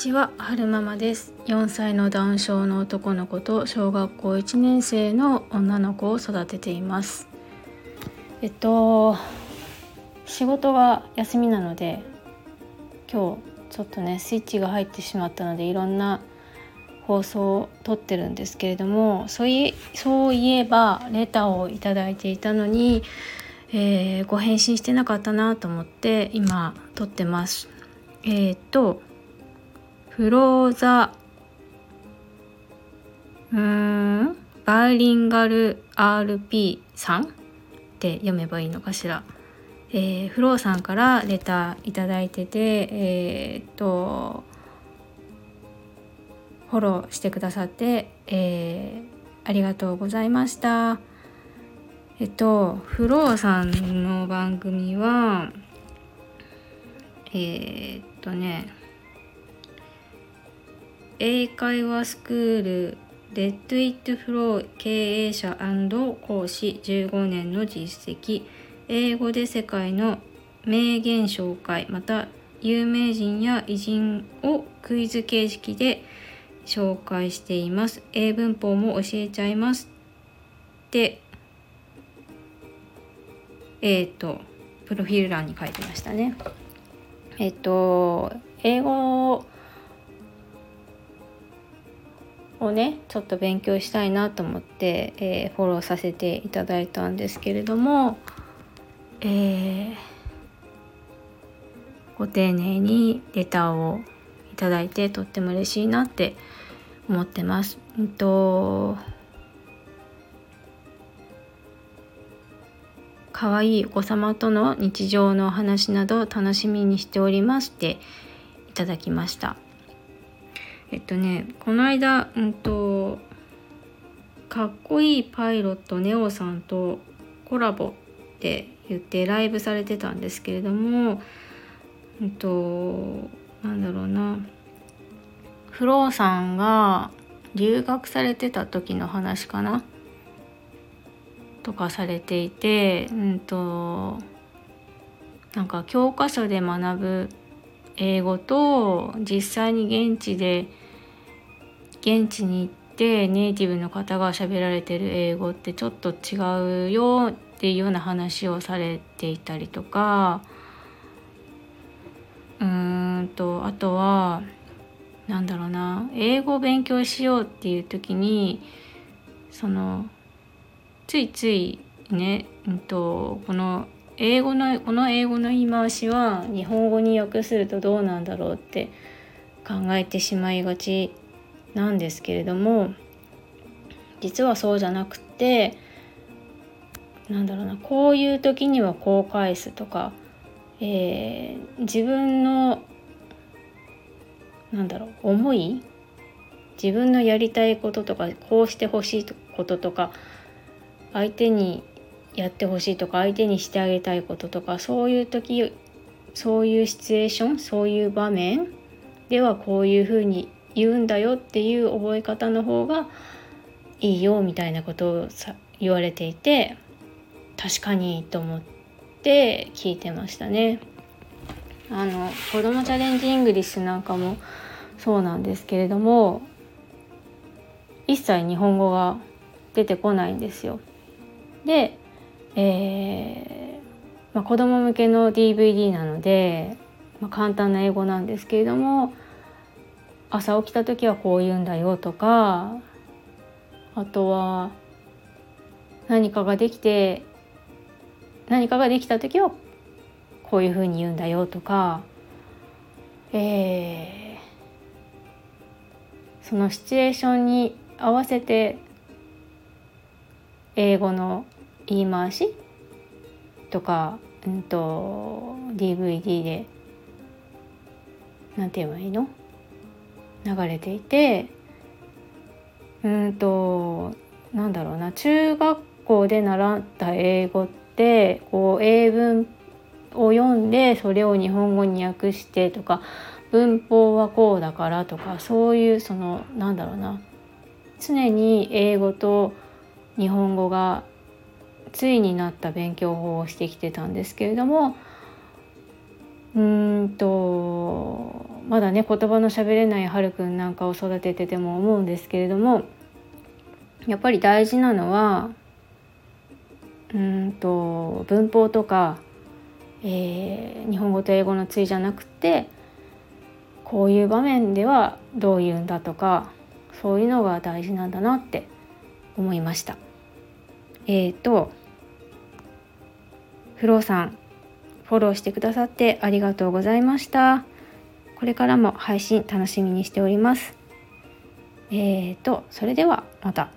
ちは、はるママです。4歳のダウン症の男の子と小学校1年生の女の子を育てています。えっと仕事が休みなので今日ちょっとねスイッチが入ってしまったのでいろんな放送を撮ってるんですけれどもそういそういえばレターをいただいていたのに、えーご返信してなかったなと思って今撮ってます。えっ、とフローザうーんバイリンガル RP さん？って読めばいいのかしら。えーフローさんからレターいただいててえーっとフォローしてくださって、えーありがとうございました。えっとフローさんの番組はえーっとね英会話スクールレッド・イット・フロー経営者講師15年の実績。英語で世界の名言紹介また有名人や偉人をクイズ形式で紹介しています。英文法も教えちゃいますって。えっ、とプロフィール欄に書いてましたね。えっ、と英語ををねちょっと勉強したいなと思って、えーフォローさせていただいたんですけれども、えーご丁寧にレターをいただいてとっても嬉しいなって思ってます。うんと可愛いお子様との日常のお話など楽しみにしておりますっていただきました。えっとねこの間うんとかっこいいパイロットネオさんとコラボって言ってライブされてたんですけれどもうんとなんだろうなフローさんが留学されてた時の話かなとかされていてうんとなんか教科書で学ぶ英語と実際に現地で現地に行ってネイティブの方が喋られてる英語ってちょっと違うよっていうような話をされていたりとか。うーんとあとはなんだろうな。英語を勉強しようっていう時にそのついついね、うん、とこの英語のこの英語の言い回しは日本語に訳するとどうなんだろうって考えてしまいがちなんですけれども実はそうじゃなくてなんだろうなこういう時にはこう返すとか、えー自分のなんだろう思い自分のやりたいこととかこうしてほしいこととか相手にやってほしいとか相手にしてあげたいこととかそういう時そういうシチュエーションそういう場面ではこういうふうに言うんだよっていう覚え方の方がいいよみたいなことをさ言われていて確かにと思って聞いてましたね。あのこどもちゃれんじイングリッシュなんかもそうなんですけれども一切日本語が出てこないんですよ。で、えーまあ、子供向けの DVD なので、まあ、簡単な英語なんですけれども朝起きた時はこう言うんだよとかあとは何かができて何かができた時はこういうふうに言うんだよとか、えーそのシチュエーションに合わせて英語の言い回しとか、うん、と DVD でなんて言えばいいの？流れていてうんとなんだろうな中学校で習った英語ってこう英文を読んでそれを日本語に訳してとか文法はこうだからとかそういうそのなんだろうな常に英語と日本語が対になった勉強法をしてきてたんですけれどもうんとまだね言葉の喋れないはるくんなんかを育ててても思うんですけれどもやっぱり大事なのはうんと文法とか、えー、日本語と英語の対じゃなくてこういう場面ではどう言うんだとかそういうのが大事なんだなって思いました。えっ、ー、とフローさんフォローしてくださってありがとうございました。これからも配信楽しみにしております。えーと、それではまた。